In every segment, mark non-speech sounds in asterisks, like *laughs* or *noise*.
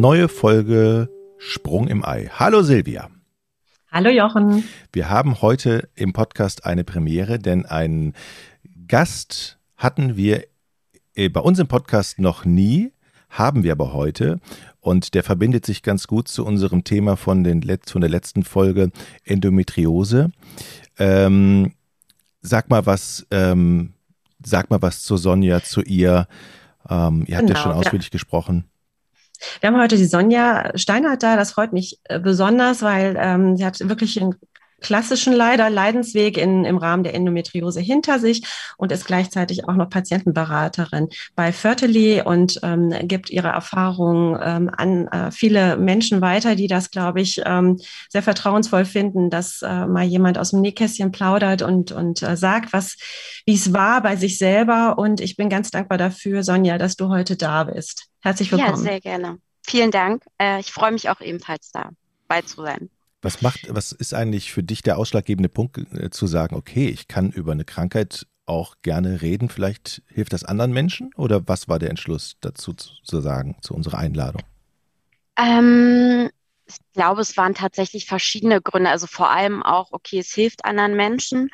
Neue Folge Sprung im Ei. Hallo Silvia. Hallo Jochen. Wir haben heute im Podcast eine Premiere, denn einen Gast hatten wir äh, bei uns im Podcast noch nie, haben wir aber heute. Und der verbindet sich ganz gut zu unserem Thema von, den, von der letzten Folge Endometriose. Ähm, sag mal was, ähm, sag mal was zu Sonja, zu ihr. Ähm, ihr habt genau, ja schon ausführlich ja. gesprochen. Wir haben heute die Sonja Steinhardt da. Das freut mich äh, besonders, weil ähm, sie hat wirklich einen klassischen leider Leidensweg in, im Rahmen der Endometriose hinter sich und ist gleichzeitig auch noch Patientenberaterin bei Fertily und ähm, gibt ihre Erfahrungen ähm, an äh, viele Menschen weiter, die das, glaube ich, ähm, sehr vertrauensvoll finden, dass äh, mal jemand aus dem Nähkästchen plaudert und, und äh, sagt, was, wie es war bei sich selber. Und ich bin ganz dankbar dafür, Sonja, dass du heute da bist. Herzlich willkommen. Ja, sehr gerne. Vielen Dank. Äh, ich freue mich auch ebenfalls dabei zu sein. Was macht, was ist eigentlich für dich der ausschlaggebende Punkt, äh, zu sagen, okay, ich kann über eine Krankheit auch gerne reden, vielleicht hilft das anderen Menschen? Oder was war der Entschluss dazu zu sagen, zu unserer Einladung? Ähm, ich glaube, es waren tatsächlich verschiedene Gründe. Also vor allem auch, okay, es hilft anderen Menschen.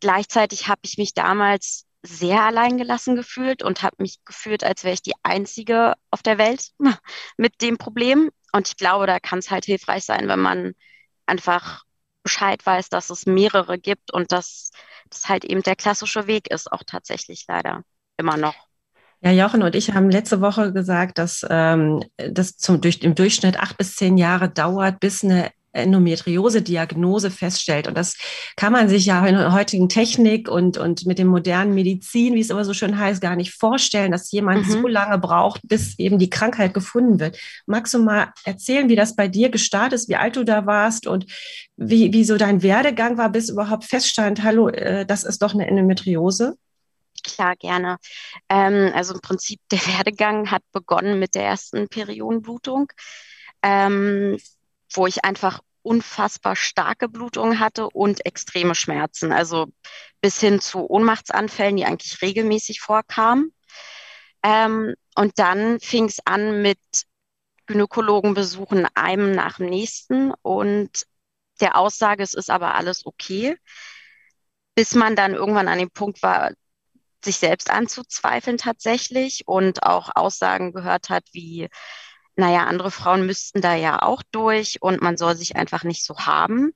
Gleichzeitig habe ich mich damals sehr alleingelassen gefühlt und habe mich gefühlt, als wäre ich die Einzige auf der Welt *laughs* mit dem Problem. Und ich glaube, da kann es halt hilfreich sein, wenn man einfach Bescheid weiß, dass es mehrere gibt und dass das halt eben der klassische Weg ist, auch tatsächlich leider immer noch. Ja, Jochen und ich haben letzte Woche gesagt, dass ähm, das zum, durch, im Durchschnitt acht bis zehn Jahre dauert, bis eine Endometriose-Diagnose feststellt. Und das kann man sich ja in der heutigen Technik und, und mit dem modernen Medizin, wie es immer so schön heißt, gar nicht vorstellen, dass jemand mhm. so lange braucht, bis eben die Krankheit gefunden wird. Magst du mal erzählen, wie das bei dir gestartet ist, wie alt du da warst und wie, wie so dein Werdegang war, bis überhaupt feststand, hallo, äh, das ist doch eine Endometriose? Klar, gerne. Ähm, also im Prinzip der Werdegang hat begonnen mit der ersten Periodenblutung. Ähm, wo ich einfach unfassbar starke Blutungen hatte und extreme Schmerzen. Also bis hin zu Ohnmachtsanfällen, die eigentlich regelmäßig vorkamen. Ähm, und dann fing es an mit Gynäkologenbesuchen einem nach dem nächsten und der Aussage, es ist aber alles okay, bis man dann irgendwann an dem Punkt war, sich selbst anzuzweifeln tatsächlich und auch Aussagen gehört hat wie, naja, andere Frauen müssten da ja auch durch und man soll sich einfach nicht so haben.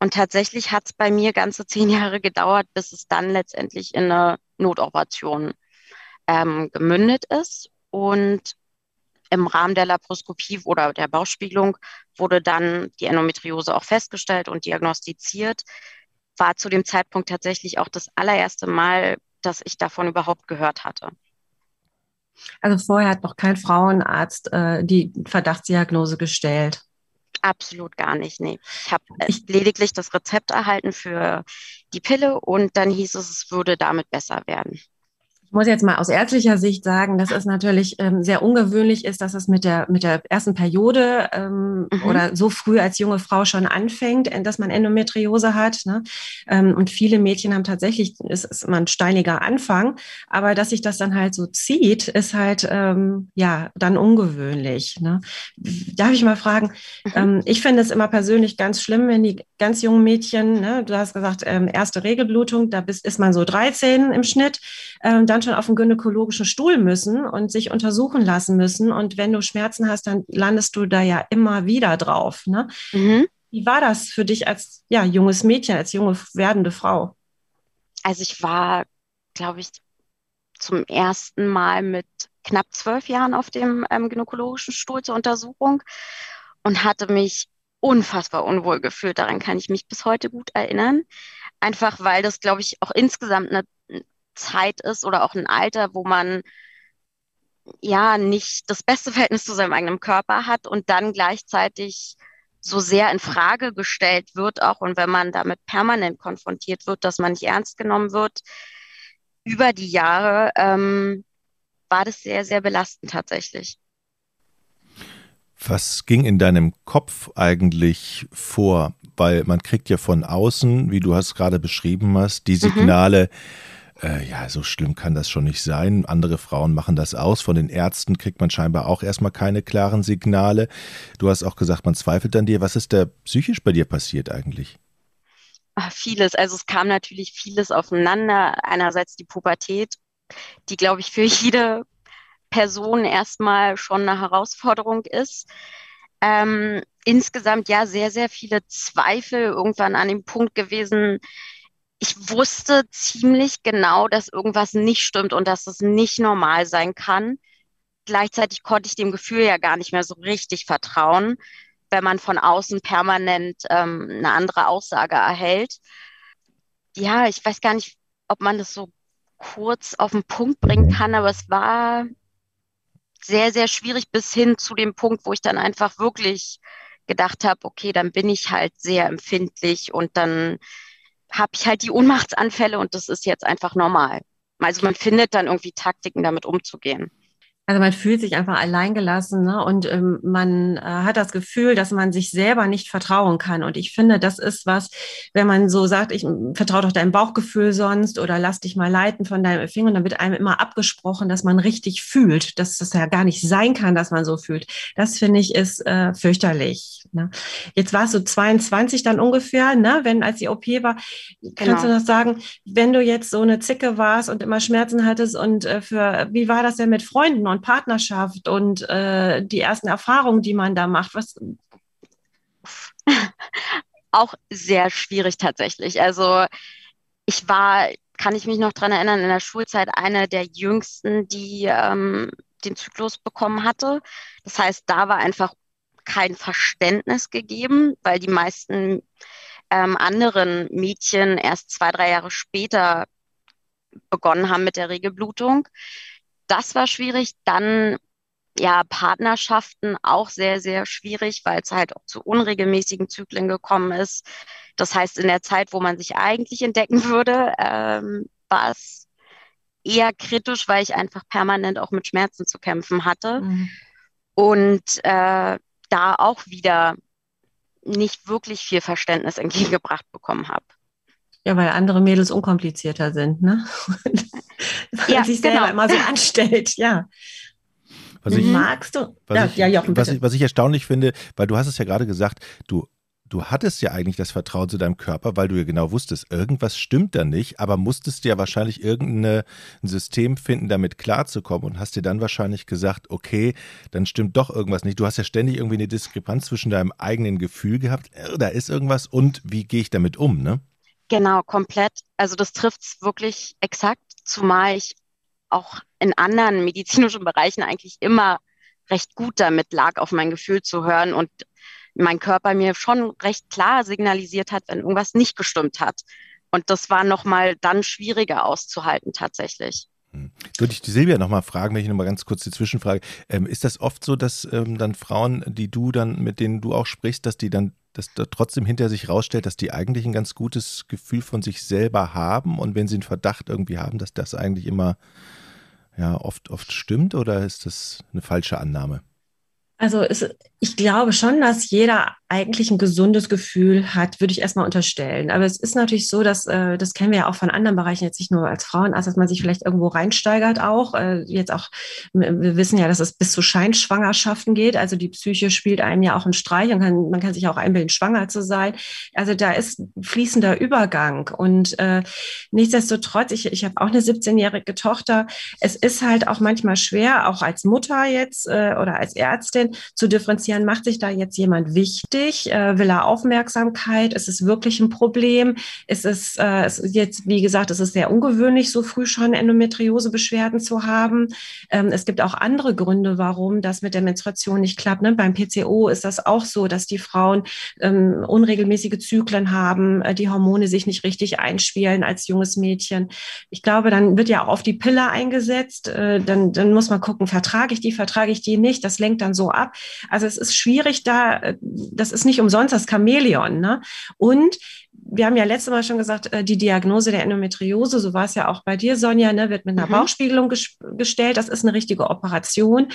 Und tatsächlich hat es bei mir ganze *laughs* zehn Jahre gedauert, bis es dann letztendlich in eine Notoperation ähm, gemündet ist. Und im Rahmen der Laparoskopie oder der Bauchspiegelung wurde dann die Endometriose auch festgestellt und diagnostiziert. War zu dem Zeitpunkt tatsächlich auch das allererste Mal, dass ich davon überhaupt gehört hatte. Also vorher hat noch kein Frauenarzt äh, die Verdachtsdiagnose gestellt. Absolut gar nicht, nee. Ich habe lediglich das Rezept erhalten für die Pille und dann hieß es, es würde damit besser werden. Ich muss jetzt mal aus ärztlicher Sicht sagen, dass es natürlich ähm, sehr ungewöhnlich ist, dass es mit der, mit der ersten Periode ähm, mhm. oder so früh als junge Frau schon anfängt, äh, dass man Endometriose hat. Ne? Ähm, und viele Mädchen haben tatsächlich, ist, ist immer ein steiniger Anfang, aber dass sich das dann halt so zieht, ist halt ähm, ja dann ungewöhnlich. Ne? Darf ich mal fragen, mhm. ähm, ich finde es immer persönlich ganz schlimm, wenn die ganz jungen Mädchen, ne, du hast gesagt, ähm, erste Regelblutung, da bist, ist man so 13 im Schnitt, ähm, dann schon auf den gynäkologischen Stuhl müssen und sich untersuchen lassen müssen. Und wenn du Schmerzen hast, dann landest du da ja immer wieder drauf. Ne? Mhm. Wie war das für dich als ja, junges Mädchen, als junge werdende Frau? Also ich war, glaube ich, zum ersten Mal mit knapp zwölf Jahren auf dem ähm, gynäkologischen Stuhl zur Untersuchung und hatte mich unfassbar unwohl gefühlt. Daran kann ich mich bis heute gut erinnern. Einfach weil das, glaube ich, auch insgesamt eine Zeit ist oder auch ein Alter, wo man ja nicht das beste Verhältnis zu seinem eigenen Körper hat und dann gleichzeitig so sehr in Frage gestellt wird, auch und wenn man damit permanent konfrontiert wird, dass man nicht ernst genommen wird, über die Jahre ähm, war das sehr, sehr belastend tatsächlich. Was ging in deinem Kopf eigentlich vor? weil man kriegt ja von außen, wie du es gerade beschrieben hast, die mhm. Signale, mhm. Äh, ja, so schlimm kann das schon nicht sein. Andere Frauen machen das aus. Von den Ärzten kriegt man scheinbar auch erstmal keine klaren Signale. Du hast auch gesagt, man zweifelt an dir. Was ist da psychisch bei dir passiert eigentlich? Ach, vieles. Also es kam natürlich vieles aufeinander. Einerseits die Pubertät, die, glaube ich, für *laughs* jede Person erstmal schon eine Herausforderung ist. Ähm, insgesamt ja sehr, sehr viele Zweifel irgendwann an dem Punkt gewesen. Ich wusste ziemlich genau, dass irgendwas nicht stimmt und dass es nicht normal sein kann. Gleichzeitig konnte ich dem Gefühl ja gar nicht mehr so richtig vertrauen, wenn man von außen permanent ähm, eine andere Aussage erhält. Ja, ich weiß gar nicht, ob man das so kurz auf den Punkt bringen kann, aber es war sehr, sehr schwierig bis hin zu dem Punkt, wo ich dann einfach wirklich gedacht habe, okay, dann bin ich halt sehr empfindlich und dann habe ich halt die Ohnmachtsanfälle und das ist jetzt einfach normal. Also man findet dann irgendwie Taktiken, damit umzugehen. Also man fühlt sich einfach alleingelassen ne? und ähm, man äh, hat das Gefühl, dass man sich selber nicht vertrauen kann. Und ich finde, das ist was, wenn man so sagt, ich vertraue doch deinem Bauchgefühl sonst oder lass dich mal leiten von deinem Finger, dann wird einem immer abgesprochen, dass man richtig fühlt, dass das ja gar nicht sein kann, dass man so fühlt. Das finde ich ist äh, fürchterlich. Ne? Jetzt warst du 22 dann ungefähr, ne? wenn als die OP war. Genau. Kannst du noch sagen, wenn du jetzt so eine Zicke warst und immer Schmerzen hattest und äh, für wie war das denn mit Freunden und Partnerschaft und äh, die ersten Erfahrungen, die man da macht? Was? *laughs* Auch sehr schwierig tatsächlich. Also ich war, kann ich mich noch daran erinnern, in der Schulzeit eine der jüngsten, die ähm, den Zyklus bekommen hatte. Das heißt, da war einfach kein Verständnis gegeben, weil die meisten ähm, anderen Mädchen erst zwei, drei Jahre später begonnen haben mit der Regelblutung das war schwierig. Dann ja, Partnerschaften auch sehr, sehr schwierig, weil es halt auch zu unregelmäßigen Zyklen gekommen ist. Das heißt, in der Zeit, wo man sich eigentlich entdecken würde, ähm, war es eher kritisch, weil ich einfach permanent auch mit Schmerzen zu kämpfen hatte. Mhm. Und äh, da auch wieder nicht wirklich viel Verständnis *laughs* entgegengebracht bekommen habe. Ja, weil andere Mädels unkomplizierter sind, ne? *laughs* weil ja, sich selber genau. immer so anstellt, ja. Was ich, Magst du? Was ja, ich, ja, Jochen, was, ich, was ich erstaunlich finde, weil du hast es ja gerade gesagt, du du hattest ja eigentlich das Vertrauen zu deinem Körper, weil du ja genau wusstest, irgendwas stimmt da nicht, aber musstest ja wahrscheinlich irgendein System finden, damit klarzukommen und hast dir dann wahrscheinlich gesagt, okay, dann stimmt doch irgendwas nicht. Du hast ja ständig irgendwie eine Diskrepanz zwischen deinem eigenen Gefühl gehabt, äh, da ist irgendwas und wie gehe ich damit um, ne? Genau, komplett. Also das trifft es wirklich exakt, zumal ich auch in anderen medizinischen Bereichen eigentlich immer recht gut damit lag, auf mein Gefühl zu hören und mein Körper mir schon recht klar signalisiert hat, wenn irgendwas nicht gestimmt hat. Und das war nochmal dann schwieriger auszuhalten tatsächlich. Hm. Würde ich die Silvia nochmal fragen, wenn ich nochmal ganz kurz die Zwischenfrage. Ähm, ist das oft so, dass ähm, dann Frauen, die du dann, mit denen du auch sprichst, dass die dann dass da trotzdem hinter sich rausstellt, dass die eigentlich ein ganz gutes Gefühl von sich selber haben und wenn sie einen Verdacht irgendwie haben, dass das eigentlich immer ja oft oft stimmt oder ist das eine falsche Annahme? Also es, ich glaube schon, dass jeder eigentlich ein gesundes Gefühl hat, würde ich erstmal unterstellen. Aber es ist natürlich so, dass, äh, das kennen wir ja auch von anderen Bereichen, jetzt nicht nur als Frauenarzt, dass man sich vielleicht irgendwo reinsteigert auch. Äh, jetzt auch, wir wissen ja, dass es bis zu Scheinschwangerschaften geht. Also die Psyche spielt einem ja auch einen Streich und kann, man kann sich auch einbilden, schwanger zu sein. Also da ist fließender Übergang. Und äh, nichtsdestotrotz, ich, ich habe auch eine 17-jährige Tochter. Es ist halt auch manchmal schwer, auch als Mutter jetzt äh, oder als Ärztin, zu differenzieren, macht sich da jetzt jemand wichtig, äh, will er Aufmerksamkeit, ist es wirklich ein Problem, ist es, äh, ist jetzt, wie gesagt, es ist sehr ungewöhnlich, so früh schon Endometriose-Beschwerden zu haben. Ähm, es gibt auch andere Gründe, warum das mit der Menstruation nicht klappt. Ne? Beim PCO ist das auch so, dass die Frauen ähm, unregelmäßige Zyklen haben, äh, die Hormone sich nicht richtig einspielen als junges Mädchen. Ich glaube, dann wird ja auch auf die Pille eingesetzt. Äh, dann, dann muss man gucken, vertrage ich die, vertrage ich die nicht. Das lenkt dann so ab ab. Also es ist schwierig da, äh, das ist nicht umsonst das Chamäleon. Ne? Und wir haben ja letztes Mal schon gesagt, äh, die Diagnose der Endometriose, so war es ja auch bei dir, Sonja, ne, wird mit einer mhm. Bauchspiegelung gestellt. Das ist eine richtige Operation.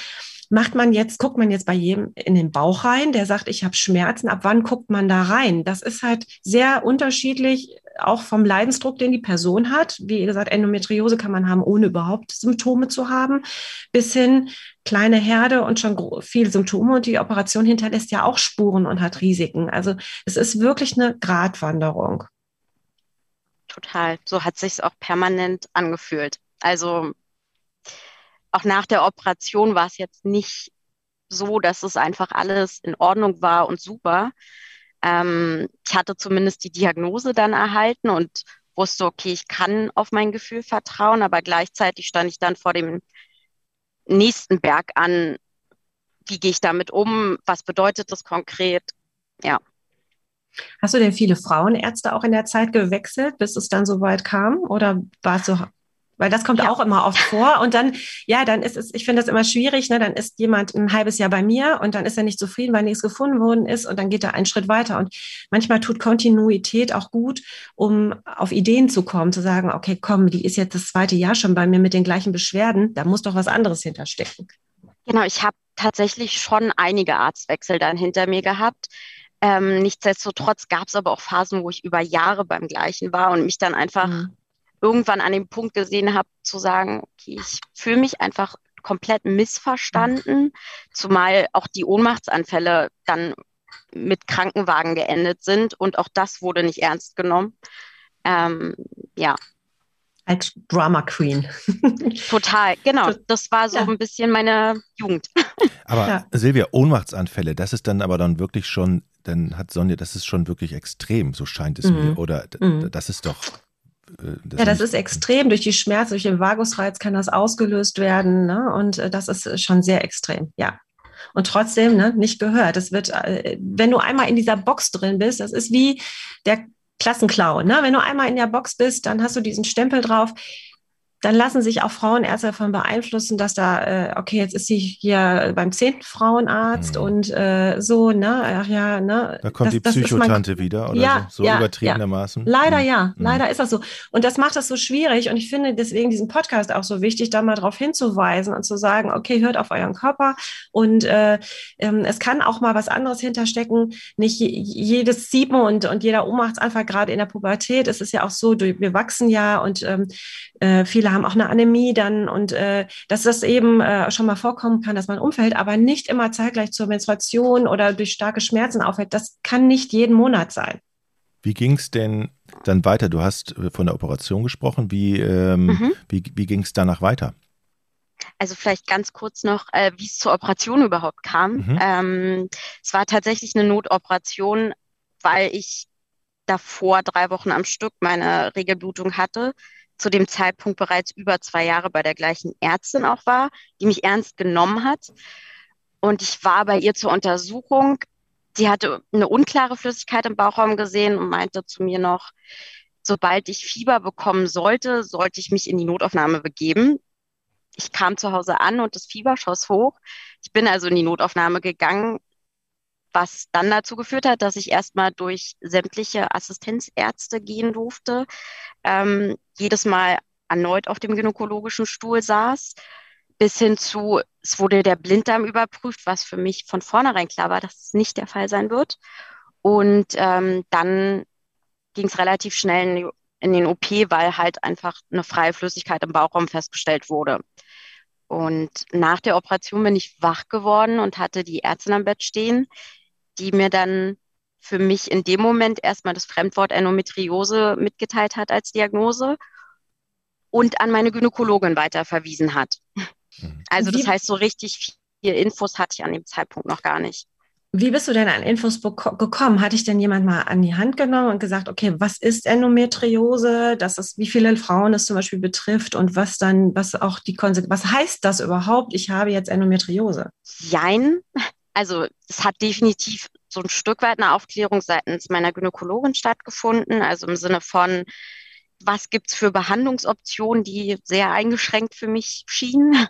Macht man jetzt, guckt man jetzt bei jedem in den Bauch rein, der sagt, ich habe Schmerzen, ab wann guckt man da rein? Das ist halt sehr unterschiedlich, auch vom Leidensdruck, den die Person hat. Wie gesagt, Endometriose kann man haben, ohne überhaupt Symptome zu haben, bis hin kleine Herde und schon viele Symptome. Und die Operation hinterlässt ja auch Spuren und hat Risiken. Also es ist wirklich eine Gratwanderung. Total. So hat sich auch permanent angefühlt. Also auch nach der Operation war es jetzt nicht so, dass es einfach alles in Ordnung war und super. Ähm, ich hatte zumindest die Diagnose dann erhalten und wusste, okay, ich kann auf mein Gefühl vertrauen, aber gleichzeitig stand ich dann vor dem nächsten Berg an. Wie gehe ich damit um? Was bedeutet das konkret? Ja. Hast du denn viele Frauenärzte auch in der Zeit gewechselt, bis es dann so weit kam? Oder warst du weil das kommt ja. auch immer oft vor. Und dann, ja, dann ist es, ich finde das immer schwierig, ne? Dann ist jemand ein halbes Jahr bei mir und dann ist er nicht zufrieden, weil nichts gefunden worden ist und dann geht er einen Schritt weiter. Und manchmal tut Kontinuität auch gut, um auf Ideen zu kommen, zu sagen, okay, komm, die ist jetzt das zweite Jahr schon bei mir mit den gleichen Beschwerden, da muss doch was anderes hinterstecken. Genau, ich habe tatsächlich schon einige Arztwechsel dann hinter mir gehabt. Ähm, nichtsdestotrotz gab es aber auch Phasen, wo ich über Jahre beim gleichen war und mich dann einfach mhm irgendwann an dem Punkt gesehen habe, zu sagen, okay, ich fühle mich einfach komplett missverstanden, zumal auch die Ohnmachtsanfälle dann mit Krankenwagen geendet sind und auch das wurde nicht ernst genommen. Ähm, ja. Als Drama Queen. *laughs* Total, genau. Das war so ja. ein bisschen meine Jugend. *laughs* Aber ja. Silvia, Ohnmachtsanfälle, das ist dann aber dann wirklich schon, dann hat Sonja, das ist schon wirklich extrem, so scheint es mhm. mir. Oder mhm. das ist doch das ja, das ist extrem. Durch die Schmerzen, durch den Vagusreiz kann das ausgelöst werden. Ne? Und äh, das ist schon sehr extrem, ja. Und trotzdem ne, nicht gehört. Das wird, äh, wenn du einmal in dieser Box drin bist, das ist wie der Klassenclown. Ne? Wenn du einmal in der Box bist, dann hast du diesen Stempel drauf dann lassen sich auch Frauenärzte davon beeinflussen, dass da, äh, okay, jetzt ist sie hier beim zehnten Frauenarzt mhm. und äh, so, ne, ach ja, ne. Da kommt das, die Psychotante wieder oder ja, so, so ja, übertriebenermaßen. Ja. Leider mhm. ja, mhm. leider ist das so. Und das macht das so schwierig und ich finde deswegen diesen Podcast auch so wichtig, da mal darauf hinzuweisen und zu sagen, okay, hört auf euren Körper und äh, ähm, es kann auch mal was anderes hinterstecken. Nicht jedes Sieben und, und jeder Ohnmachtsanfall, gerade in der Pubertät, es ist ja auch so, wir wachsen ja und ähm, äh, viele haben auch eine Anämie dann und äh, dass das eben äh, schon mal vorkommen kann, dass man umfällt, aber nicht immer zeitgleich zur Menstruation oder durch starke Schmerzen auffällt. Das kann nicht jeden Monat sein. Wie ging es denn dann weiter? Du hast äh, von der Operation gesprochen. Wie, ähm, mhm. wie, wie ging es danach weiter? Also vielleicht ganz kurz noch, äh, wie es zur Operation überhaupt kam. Mhm. Ähm, es war tatsächlich eine Notoperation, weil ich davor drei Wochen am Stück meine Regelblutung hatte zu dem Zeitpunkt bereits über zwei Jahre bei der gleichen Ärztin auch war, die mich ernst genommen hat. Und ich war bei ihr zur Untersuchung. Sie hatte eine unklare Flüssigkeit im Bauchraum gesehen und meinte zu mir noch, sobald ich Fieber bekommen sollte, sollte ich mich in die Notaufnahme begeben. Ich kam zu Hause an und das Fieber schoss hoch. Ich bin also in die Notaufnahme gegangen, was dann dazu geführt hat, dass ich erstmal durch sämtliche Assistenzärzte gehen durfte, ähm, jedes Mal erneut auf dem gynäkologischen Stuhl saß, bis hin zu, es wurde der Blinddarm überprüft, was für mich von vornherein klar war, dass es nicht der Fall sein wird. Und ähm, dann ging es relativ schnell in, in den OP, weil halt einfach eine freie Flüssigkeit im Bauchraum festgestellt wurde. Und nach der Operation bin ich wach geworden und hatte die Ärztin am Bett stehen, die mir dann für mich in dem Moment erstmal das Fremdwort Endometriose mitgeteilt hat als Diagnose und an meine Gynäkologin weiterverwiesen hat. Mhm. Also das heißt, so richtig viel Infos hatte ich an dem Zeitpunkt noch gar nicht. Wie bist du denn an Infos gekommen? Hatte ich denn jemand mal an die Hand genommen und gesagt, okay, was ist Endometriose? Das ist, wie viele Frauen es zum Beispiel betrifft und was dann, was auch die Konsequenz, was heißt das überhaupt? Ich habe jetzt Endometriose. Jein. Also es hat definitiv so ein Stück weit eine Aufklärung seitens meiner Gynäkologin stattgefunden, also im Sinne von, was gibt es für Behandlungsoptionen, die sehr eingeschränkt für mich schienen.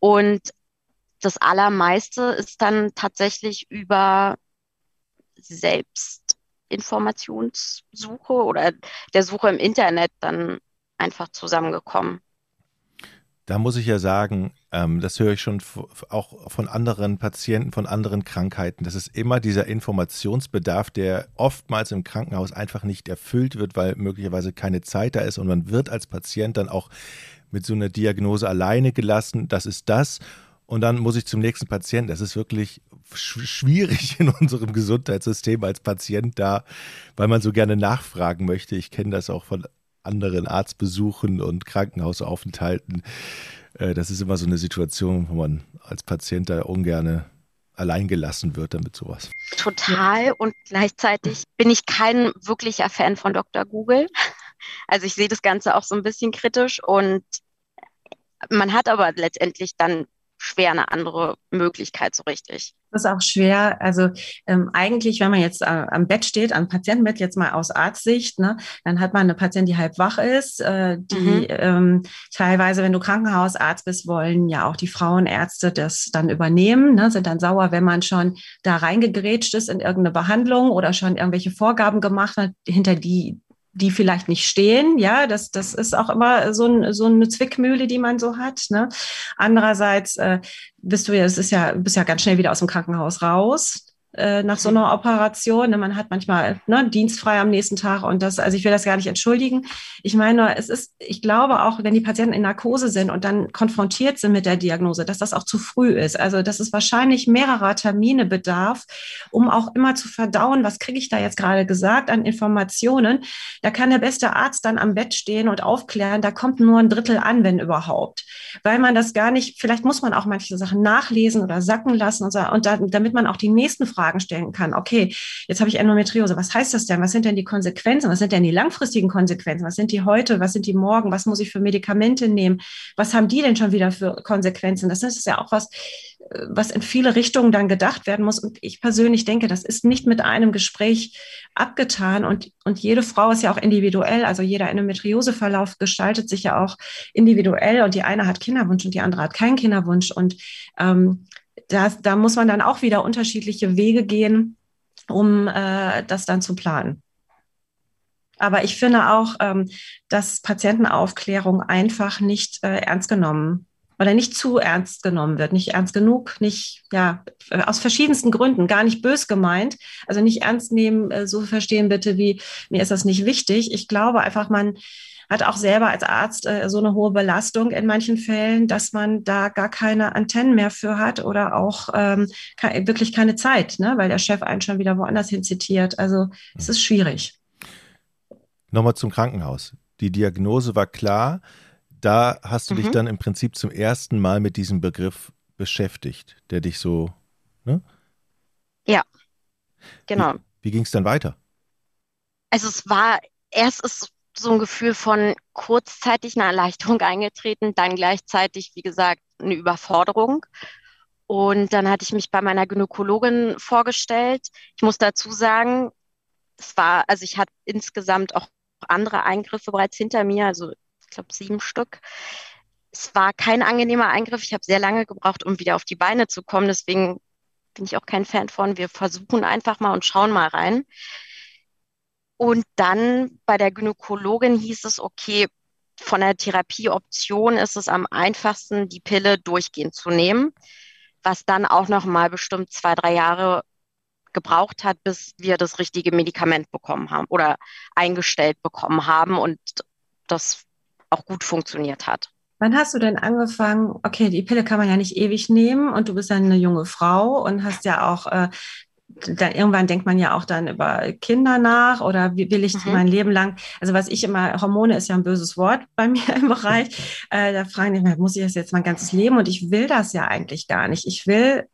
Und das Allermeiste ist dann tatsächlich über Selbstinformationssuche oder der Suche im Internet dann einfach zusammengekommen. Da muss ich ja sagen, ähm, das höre ich schon auch von anderen Patienten, von anderen Krankheiten. Das ist immer dieser Informationsbedarf, der oftmals im Krankenhaus einfach nicht erfüllt wird, weil möglicherweise keine Zeit da ist und man wird als Patient dann auch mit so einer Diagnose alleine gelassen. Das ist das. Und dann muss ich zum nächsten Patienten. Das ist wirklich schwierig in unserem Gesundheitssystem als Patient da, weil man so gerne nachfragen möchte. Ich kenne das auch von anderen Arztbesuchen und Krankenhausaufenthalten. Äh, das ist immer so eine Situation, wo man als Patient da ungern allein gelassen wird damit sowas. Total und gleichzeitig bin ich kein wirklicher Fan von Dr. Google. Also ich sehe das Ganze auch so ein bisschen kritisch und man hat aber letztendlich dann schwer eine andere Möglichkeit so richtig. Das ist auch schwer. Also ähm, eigentlich, wenn man jetzt äh, am Bett steht, am Patientenbett, jetzt mal aus Arztsicht, ne, dann hat man eine Patientin, die halb wach ist, äh, die mhm. ähm, teilweise, wenn du Krankenhausarzt bist, wollen ja auch die Frauenärzte das dann übernehmen, ne, sind dann sauer, wenn man schon da reingegrätscht ist in irgendeine Behandlung oder schon irgendwelche Vorgaben gemacht hat, hinter die die vielleicht nicht stehen. Ja, das, das ist auch immer so, ein, so eine Zwickmühle, die man so hat. Ne? Andererseits äh, bist du ja, es ist ja, bist ja ganz schnell wieder aus dem Krankenhaus raus äh, nach so einer Operation. Man hat manchmal ne, dienstfrei am nächsten Tag und das, also ich will das gar nicht entschuldigen. Ich meine es ist, ich glaube auch, wenn die Patienten in Narkose sind und dann konfrontiert sind mit der Diagnose, dass das auch zu früh ist. Also dass es wahrscheinlich mehrerer Termine bedarf, um auch immer zu verdauen, was kriege ich da jetzt gerade gesagt an Informationen. Da kann der beste Arzt dann am Bett stehen und aufklären, da kommt nur ein Drittel an, wenn überhaupt. Weil man das gar nicht, vielleicht muss man auch manche Sachen nachlesen oder sacken lassen und, so, und da, damit man auch die nächsten Fragen Fragen stellen kann. Okay, jetzt habe ich Endometriose. Was heißt das denn? Was sind denn die Konsequenzen? Was sind denn die langfristigen Konsequenzen? Was sind die heute? Was sind die morgen? Was muss ich für Medikamente nehmen? Was haben die denn schon wieder für Konsequenzen? Das ist ja auch was, was in viele Richtungen dann gedacht werden muss. Und ich persönlich denke, das ist nicht mit einem Gespräch abgetan. Und, und jede Frau ist ja auch individuell. Also jeder Endometrioseverlauf gestaltet sich ja auch individuell. Und die eine hat Kinderwunsch und die andere hat keinen Kinderwunsch. Und ähm, das, da muss man dann auch wieder unterschiedliche Wege gehen, um äh, das dann zu planen. Aber ich finde auch, ähm, dass Patientenaufklärung einfach nicht äh, ernst genommen oder nicht zu ernst genommen wird, nicht ernst genug, nicht, ja, aus verschiedensten Gründen, gar nicht bös gemeint. Also nicht ernst nehmen, äh, so verstehen bitte, wie mir ist das nicht wichtig. Ich glaube einfach, man, hat auch selber als Arzt äh, so eine hohe Belastung in manchen Fällen, dass man da gar keine Antennen mehr für hat oder auch ähm, kann, wirklich keine Zeit, ne? weil der Chef einen schon wieder woanders hin zitiert. Also es ist schwierig. Nochmal zum Krankenhaus. Die Diagnose war klar. Da hast du mhm. dich dann im Prinzip zum ersten Mal mit diesem Begriff beschäftigt, der dich so. Ne? Ja, genau. Wie, wie ging es dann weiter? Also es war erst ist so ein Gefühl von kurzzeitig eine Erleichterung eingetreten, dann gleichzeitig, wie gesagt, eine Überforderung. Und dann hatte ich mich bei meiner Gynäkologin vorgestellt. Ich muss dazu sagen, es war, also ich hatte insgesamt auch andere Eingriffe bereits hinter mir, also ich glaube sieben Stück. Es war kein angenehmer Eingriff. Ich habe sehr lange gebraucht, um wieder auf die Beine zu kommen. Deswegen bin ich auch kein Fan von. Wir versuchen einfach mal und schauen mal rein. Und dann bei der Gynäkologin hieß es, okay, von der Therapieoption ist es am einfachsten, die Pille durchgehend zu nehmen, was dann auch noch mal bestimmt zwei, drei Jahre gebraucht hat, bis wir das richtige Medikament bekommen haben oder eingestellt bekommen haben und das auch gut funktioniert hat. Wann hast du denn angefangen? Okay, die Pille kann man ja nicht ewig nehmen und du bist ja eine junge Frau und hast ja auch äh, dann irgendwann denkt man ja auch dann über Kinder nach oder wie will ich mhm. mein Leben lang, also was ich immer, Hormone ist ja ein böses Wort bei mir *laughs* im Bereich, äh, da fragen die mich, muss ich das jetzt mein ganzes Leben und ich will das ja eigentlich gar nicht. Ich will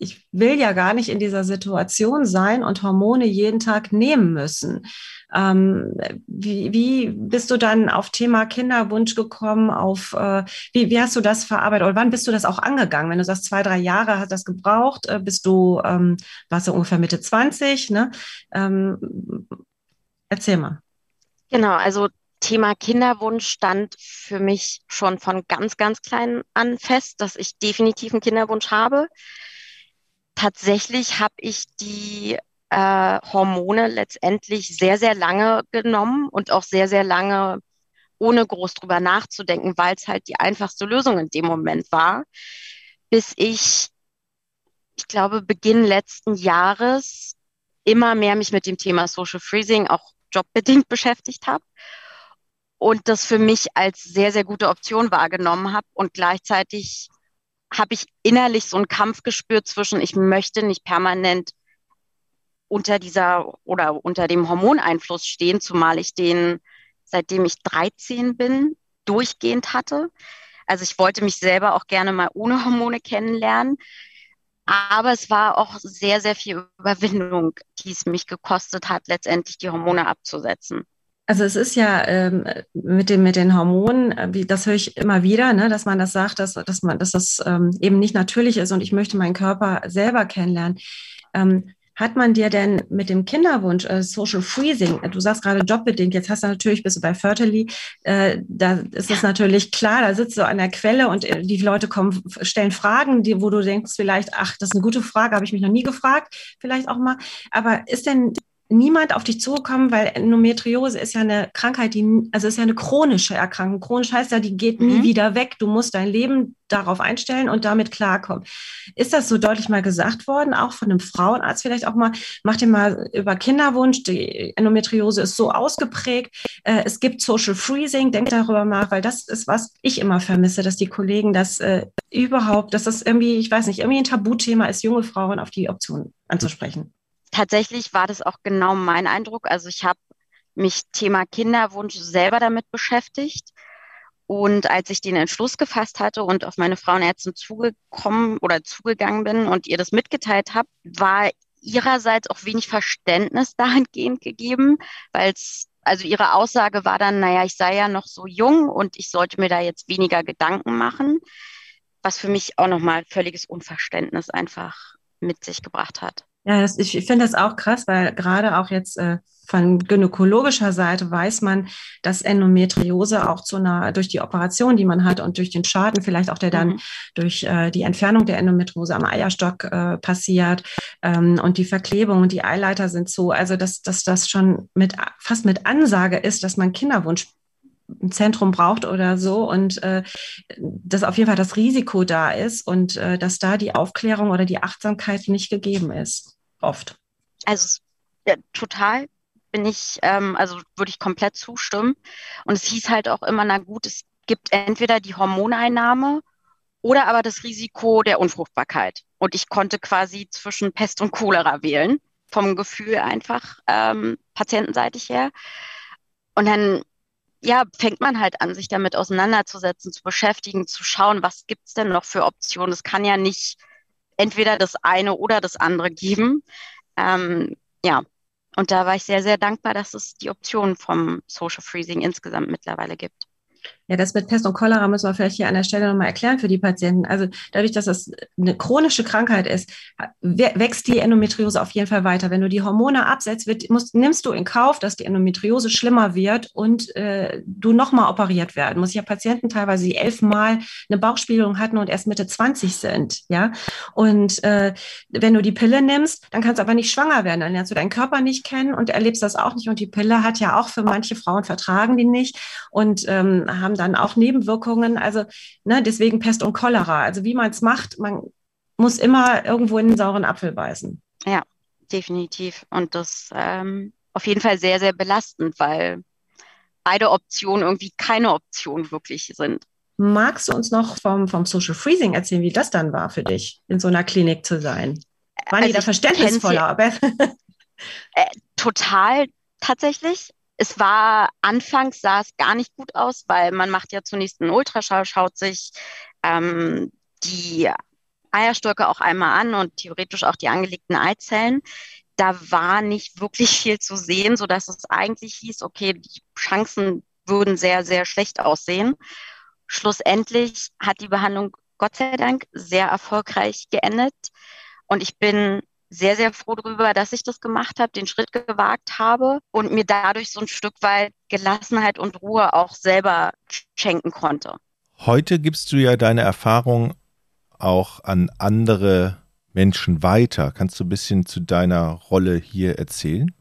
ich will ja gar nicht in dieser Situation sein und Hormone jeden Tag nehmen müssen. Ähm, wie, wie bist du dann auf Thema Kinderwunsch gekommen? Auf äh, wie, wie hast du das verarbeitet oder wann bist du das auch angegangen? Wenn du sagst, zwei, drei Jahre hat das gebraucht, äh, bist du, ähm, warst du ungefähr Mitte 20, ne? Ähm, erzähl mal. Genau, also Thema Kinderwunsch stand für mich schon von ganz, ganz klein an fest, dass ich definitiv einen Kinderwunsch habe tatsächlich habe ich die äh, Hormone letztendlich sehr, sehr lange genommen und auch sehr, sehr lange ohne groß drüber nachzudenken, weil es halt die einfachste Lösung in dem Moment war, bis ich, ich glaube, Beginn letzten Jahres immer mehr mich mit dem Thema Social Freezing auch jobbedingt beschäftigt habe und das für mich als sehr, sehr gute Option wahrgenommen habe und gleichzeitig habe ich innerlich so einen Kampf gespürt zwischen, ich möchte nicht permanent unter dieser oder unter dem Hormoneinfluss stehen, zumal ich den seitdem ich 13 bin durchgehend hatte. Also ich wollte mich selber auch gerne mal ohne Hormone kennenlernen. Aber es war auch sehr, sehr viel Überwindung, die es mich gekostet hat, letztendlich die Hormone abzusetzen. Also es ist ja ähm, mit, den, mit den Hormonen, äh, wie, das höre ich immer wieder, ne, dass man das sagt, dass, dass, man, dass das ähm, eben nicht natürlich ist und ich möchte meinen Körper selber kennenlernen. Ähm, hat man dir denn mit dem Kinderwunsch, äh, Social Freezing, du sagst gerade jobbedingt, jetzt hast du natürlich, bist du bei Fertily, äh, da ist es natürlich klar, da sitzt du an der Quelle und äh, die Leute kommen, stellen Fragen, die, wo du denkst vielleicht, ach, das ist eine gute Frage, habe ich mich noch nie gefragt, vielleicht auch mal. Aber ist denn niemand auf dich zugekommen, weil Endometriose ist ja eine Krankheit, die, also ist ja eine chronische Erkrankung. Chronisch heißt ja, die geht nie mhm. wieder weg. Du musst dein Leben darauf einstellen und damit klarkommen. Ist das so deutlich mal gesagt worden, auch von einem Frauenarzt vielleicht auch mal? Mach dir mal über Kinderwunsch. Die Endometriose ist so ausgeprägt. Äh, es gibt Social Freezing. Denk darüber nach, weil das ist, was ich immer vermisse, dass die Kollegen das äh, überhaupt, dass das irgendwie, ich weiß nicht, irgendwie ein Tabuthema ist, junge Frauen auf die Option anzusprechen tatsächlich war das auch genau mein Eindruck. Also ich habe mich Thema Kinderwunsch selber damit beschäftigt. Und als ich den Entschluss gefasst hatte und auf meine Frauenärztin zugekommen oder zugegangen bin und ihr das mitgeteilt habe, war ihrerseits auch wenig Verständnis *laughs* dahingehend gegeben, weil es, also ihre Aussage war dann, naja, ich sei ja noch so jung und ich sollte mir da jetzt weniger Gedanken machen, was für mich auch nochmal völliges Unverständnis einfach mit sich gebracht hat. Ja, das, ich, ich finde das auch krass, weil gerade auch jetzt äh, von gynäkologischer Seite weiß man, dass Endometriose auch zu einer, durch die Operation, die man hat und durch den Schaden, vielleicht auch der dann mhm. durch äh, die Entfernung der Endometriose am Eierstock äh, passiert ähm, und die Verklebung und die Eileiter sind so, also dass, dass das schon mit fast mit Ansage ist, dass man Kinderwunsch ein Zentrum braucht oder so und äh, dass auf jeden Fall das Risiko da ist und äh, dass da die Aufklärung oder die Achtsamkeit nicht gegeben ist, oft. Also ja, total bin ich, ähm, also würde ich komplett zustimmen. Und es hieß halt auch immer, na gut, es gibt entweder die Hormoneinnahme oder aber das Risiko der Unfruchtbarkeit. Und ich konnte quasi zwischen Pest und Cholera wählen, vom Gefühl einfach ähm, patientenseitig her. Und dann ja, fängt man halt an, sich damit auseinanderzusetzen, zu beschäftigen, zu schauen, was gibt es denn noch für Optionen. Es kann ja nicht entweder das eine oder das andere geben. Ähm, ja, und da war ich sehr, sehr dankbar, dass es die Option vom Social Freezing insgesamt mittlerweile gibt. Ja, das mit Pest und Cholera müssen wir vielleicht hier an der Stelle nochmal erklären für die Patienten. Also dadurch, dass das eine chronische Krankheit ist, wächst die Endometriose auf jeden Fall weiter. Wenn du die Hormone absetzt, wird, musst, nimmst du in Kauf, dass die Endometriose schlimmer wird und äh, du nochmal operiert werden musst. Ich habe Patienten teilweise, die elfmal eine Bauchspiegelung hatten und erst Mitte 20 sind. Ja, und äh, wenn du die Pille nimmst, dann kannst du aber nicht schwanger werden. Dann lernst du deinen Körper nicht kennen und erlebst das auch nicht. Und die Pille hat ja auch für manche Frauen vertragen die nicht und ähm, haben dann auch Nebenwirkungen. Also ne, deswegen Pest und Cholera. Also wie man es macht, man muss immer irgendwo in den sauren Apfel beißen. Ja, definitiv. Und das ähm, auf jeden Fall sehr, sehr belastend, weil beide Optionen irgendwie keine Option wirklich sind. Magst du uns noch vom, vom Social Freezing erzählen, wie das dann war für dich, in so einer Klinik zu sein? Waren also die da verständnisvoller? *laughs* äh, total, tatsächlich es war anfangs sah es gar nicht gut aus, weil man macht ja zunächst einen Ultraschall, schaut sich ähm, die Eierstöcke auch einmal an und theoretisch auch die angelegten Eizellen. Da war nicht wirklich viel zu sehen, so dass es eigentlich hieß, okay, die Chancen würden sehr, sehr schlecht aussehen. Schlussendlich hat die Behandlung Gott sei Dank sehr erfolgreich geendet. Und ich bin sehr, sehr froh darüber, dass ich das gemacht habe, den Schritt gewagt habe und mir dadurch so ein Stück weit Gelassenheit und Ruhe auch selber schenken konnte. Heute gibst du ja deine Erfahrung auch an andere Menschen weiter. Kannst du ein bisschen zu deiner Rolle hier erzählen?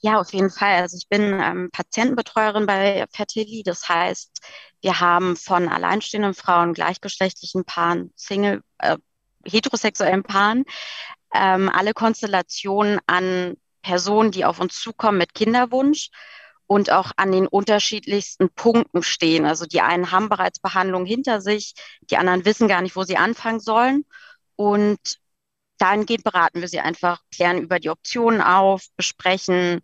Ja, auf jeden Fall. Also ich bin ähm, Patientenbetreuerin bei Fertility. Das heißt, wir haben von alleinstehenden Frauen, gleichgeschlechtlichen Paaren, Single, äh, heterosexuellen Paaren, ähm, alle Konstellationen an Personen, die auf uns zukommen mit Kinderwunsch und auch an den unterschiedlichsten Punkten stehen. Also die einen haben bereits Behandlung hinter sich, die anderen wissen gar nicht, wo sie anfangen sollen. Und dahingehend beraten wir sie einfach, klären über die Optionen auf, besprechen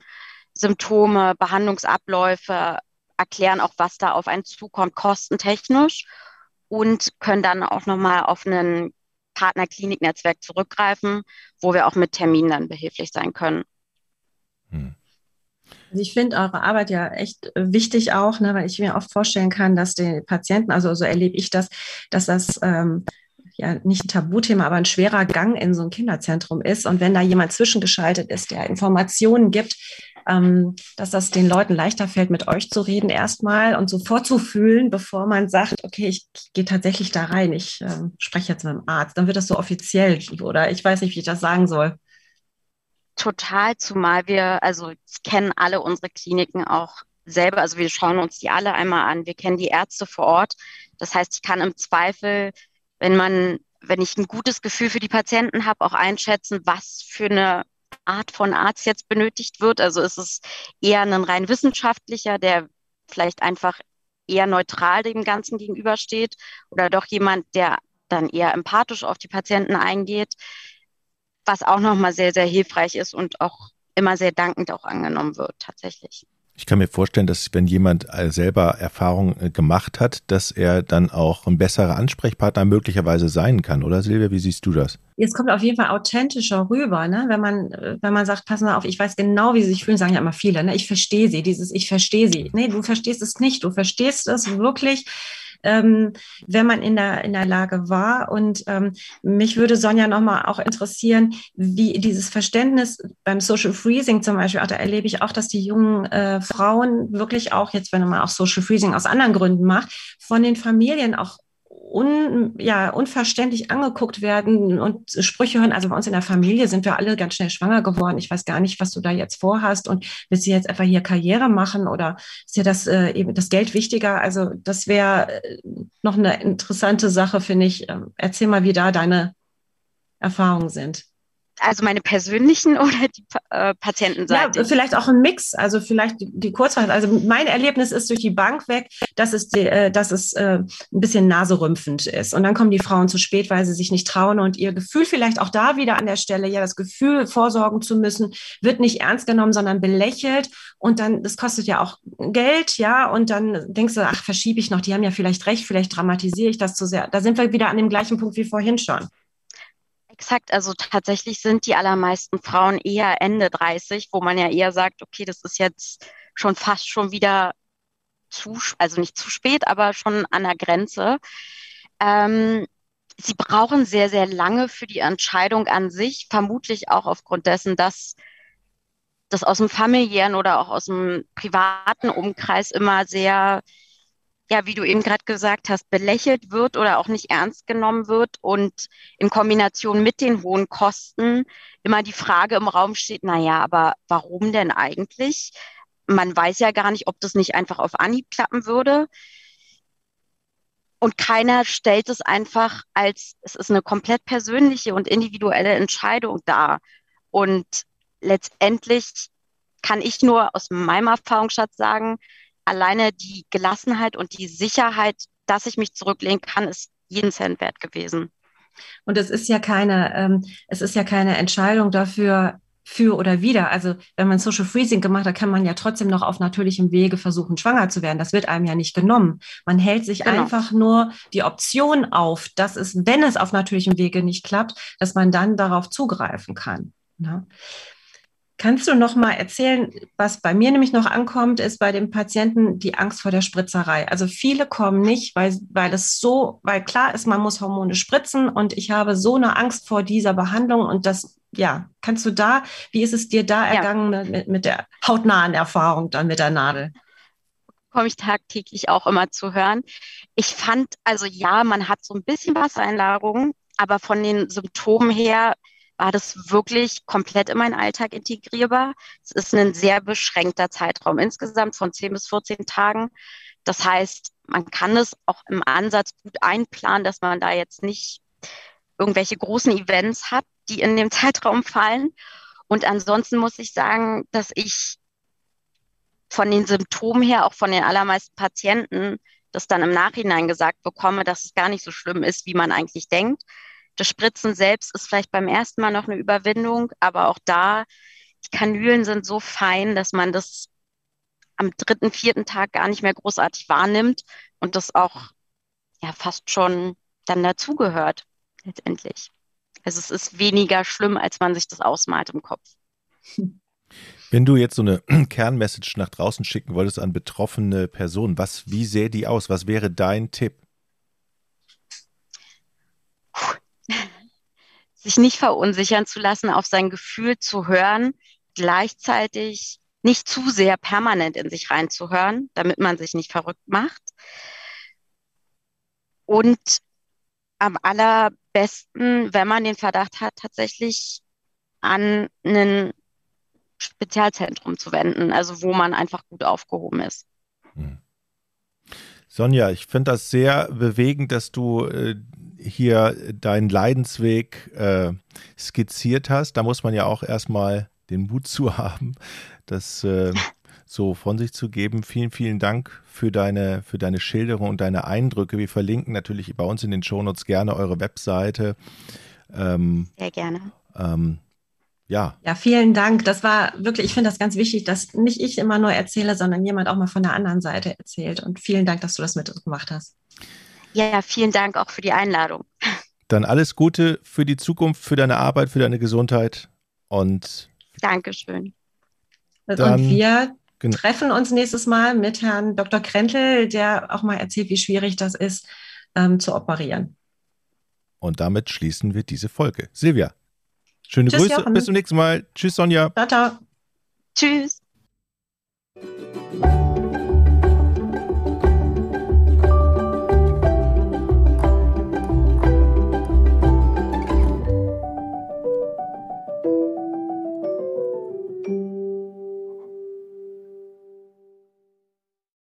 Symptome, Behandlungsabläufe, erklären auch, was da auf einen zukommt, kostentechnisch und können dann auch nochmal auf ein Partnerkliniknetzwerk zurückgreifen, wo wir auch mit Terminen dann behilflich sein können. Hm. Also ich finde eure Arbeit ja echt wichtig auch, ne, weil ich mir oft vorstellen kann, dass die Patienten, also so erlebe ich das, dass das ähm, ja nicht ein Tabuthema, aber ein schwerer Gang in so ein Kinderzentrum ist. Und wenn da jemand zwischengeschaltet ist, der Informationen gibt, ähm, dass das den Leuten leichter fällt, mit euch zu reden erstmal und so vorzufühlen, bevor man sagt, okay, ich, gehe tatsächlich da rein, ich ähm, spreche jetzt mit dem Arzt. Dann wird das so offiziell oder ich weiß nicht, wie ich das sagen soll. Total, zumal wir, also kennen alle unsere Kliniken auch selber, also wir schauen uns die alle einmal an, wir kennen die Ärzte vor Ort. Das heißt, ich kann im Zweifel, wenn man, wenn ich ein gutes Gefühl für die Patienten habe, auch einschätzen, was für eine Art von Arzt jetzt benötigt wird. Also ist es eher ein rein wissenschaftlicher, der vielleicht einfach eher neutral dem Ganzen gegenübersteht oder doch jemand, der dann eher empathisch auf die Patienten eingeht, was auch nochmal sehr, sehr hilfreich ist und auch immer sehr dankend auch angenommen wird tatsächlich. Ich kann mir vorstellen, dass wenn jemand selber Erfahrung äh, gemacht hat, dass er dann auch ein besserer Ansprechpartner möglicherweise sein kann, oder Silvia? Wie siehst du das? Es kommt auf jeden Fall authentischer rüber, ne? wenn man, wenn man sagt, pass mal auf, ich weiß genau, wie sie sich fühlen, sagen ja immer viele, ne? ich verstehe sie, dieses ich verstehe sie. Nee, du verstehst es nicht, du verstehst es wirklich ähm, wenn man in der, in der Lage war. Und ähm, mich würde Sonja nochmal auch interessieren, wie dieses Verständnis beim Social Freezing zum Beispiel, auch da erlebe ich auch, dass die jungen äh, Frauen wirklich auch jetzt, wenn man auch Social Freezing aus anderen Gründen macht, von den Familien auch un, ja, unverständlich angeguckt werden und Sprüche hören. Also bei uns in der Familie sind wir alle ganz schnell schwanger geworden. Ich weiß gar nicht, was du da jetzt vorhast und willst du jetzt einfach hier Karriere machen oder ist dir das äh, eben das Geld wichtiger? Also das wäre äh, noch eine interessante Sache, finde ich. Ähm, erzähl mal, wie da deine Erfahrungen sind. Also meine persönlichen *laughs* oder die äh, Patientenseite? Ja, vielleicht auch ein Mix. Also vielleicht die, die Kurzfassung. Also mein Erlebnis ist durch die Bank weg, dass es, die, äh, dass es äh, ein bisschen naserümpfend ist. Und dann kommen die Frauen zu spät, weil sie sich nicht trauen und ihr Gefühl vielleicht auch da wieder an der Stelle, ja, das Gefühl, vorsorgen zu müssen, wird nicht ernst genommen, sondern belächelt. Und dann, das kostet ja auch Geld, ja. Und dann denkst du, ach, verschiebe ich noch, die haben ja vielleicht recht, vielleicht dramatisiere ich das zu sehr. Da sind wir wieder an dem gleichen Punkt wie vorhin schon. Exakt, also tatsächlich sind die allermeisten Frauen eher Ende 30, wo man ja eher sagt, okay, das ist jetzt schon fast schon wieder zu, also nicht zu spät, aber schon an der Grenze. Ähm, sie brauchen sehr, sehr lange für die Entscheidung an sich, vermutlich auch aufgrund dessen, dass das aus dem familiären oder auch aus dem privaten Umkreis immer sehr ja, wie du eben gerade gesagt hast, belächelt wird oder auch nicht ernst genommen wird und in Kombination mit den hohen Kosten immer die Frage im Raum steht, na ja, aber warum denn eigentlich? Man weiß ja gar nicht, ob das nicht einfach auf Anhieb klappen würde. Und keiner stellt es einfach als, es ist eine komplett persönliche und individuelle Entscheidung dar. Und letztendlich kann ich nur aus meinem Erfahrungsschatz sagen, alleine die Gelassenheit und die Sicherheit, dass ich mich zurücklehnen kann, ist jeden Cent wert gewesen. Und es ist ja keine, ähm, es ist ja keine Entscheidung dafür, für oder wieder. Also wenn man Social Freezing gemacht hat, kann man ja trotzdem noch auf natürlichem Wege versuchen, schwanger zu werden. Das wird einem ja nicht genommen. Man hält sich genau. einfach nur die Option auf, dass es, wenn es auf natürlichem Wege nicht klappt, dass man dann darauf zugreifen kann. Ne? Kannst du noch mal erzählen, was bei mir nämlich noch ankommt, ist bei den Patienten die Angst vor der Spritzerei. Also viele kommen nicht, weil, weil es so, weil klar ist, man muss Hormone spritzen und ich habe so eine Angst vor dieser Behandlung und das, ja, kannst du da, wie ist es dir da ja. ergangen mit, mit der hautnahen Erfahrung dann mit der Nadel? komme ich tagtäglich auch immer zu hören. Ich fand, also ja, man hat so ein bisschen Wassereinlagerungen, aber von den Symptomen her war das wirklich komplett in meinen Alltag integrierbar. Es ist ein sehr beschränkter Zeitraum insgesamt von 10 bis 14 Tagen. Das heißt, man kann es auch im Ansatz gut einplanen, dass man da jetzt nicht irgendwelche großen Events hat, die in dem *laughs* Zeitraum fallen. Und ansonsten muss ich sagen, dass ich von den Symptomen her, auch von den allermeisten Patienten, das dann im Nachhinein gesagt bekomme, dass es gar nicht so schlimm ist, wie man eigentlich denkt. Das Spritzen selbst ist vielleicht beim ersten Mal noch eine Überwindung, aber auch da, die Kanülen sind so fein, dass man das am dritten, vierten Tag gar nicht mehr großartig wahrnimmt und das auch ja fast schon dann dazugehört, letztendlich. Also es ist weniger schlimm, als man sich das ausmalt im Kopf. Wenn du jetzt so eine *clears throat* Kernmessage nach draußen schicken wolltest an betroffene Personen, was, wie sähe die aus? Was wäre dein Tipp? Sich nicht verunsichern zu lassen, auf sein Gefühl zu hören, gleichzeitig nicht zu sehr permanent in sich reinzuhören, damit man sich nicht verrückt macht. Und am allerbesten, wenn man den Verdacht hat, tatsächlich an ein Spezialzentrum zu wenden, also wo man einfach gut aufgehoben ist. Hm. Sonja, ich finde das sehr bewegend, dass du äh, hier deinen Leidensweg äh, skizziert hast. Da muss man ja auch erstmal den Mut zu *laughs* haben, das äh, so von sich zu geben. Vielen, vielen Dank für deine, für deine Schilderung und deine Eindrücke. Wir verlinken natürlich bei uns in den Shownotes gerne eure Webseite. Ähm, Sehr gerne. Ähm, ja. Ja, vielen Dank. Das war wirklich, ich finde das ganz wichtig, dass nicht ich immer nur erzähle, sondern jemand auch mal von der anderen Seite erzählt. Und vielen Dank, dass du das mitgemacht hast. Ja, vielen Dank auch für die Einladung. Dann alles Gute für die Zukunft, für deine Arbeit, für deine Gesundheit und Dankeschön. Dann, und wir genau. treffen uns nächstes Mal mit Herrn Dr. Krentel, der auch mal erzählt, wie schwierig das ist, ähm, zu operieren. Und damit schließen wir diese Folge. Silvia, schöne Tschüss, Grüße. Jochen. Bis zum nächsten Mal. Tschüss, Sonja. Ciao, ciao. Tschüss.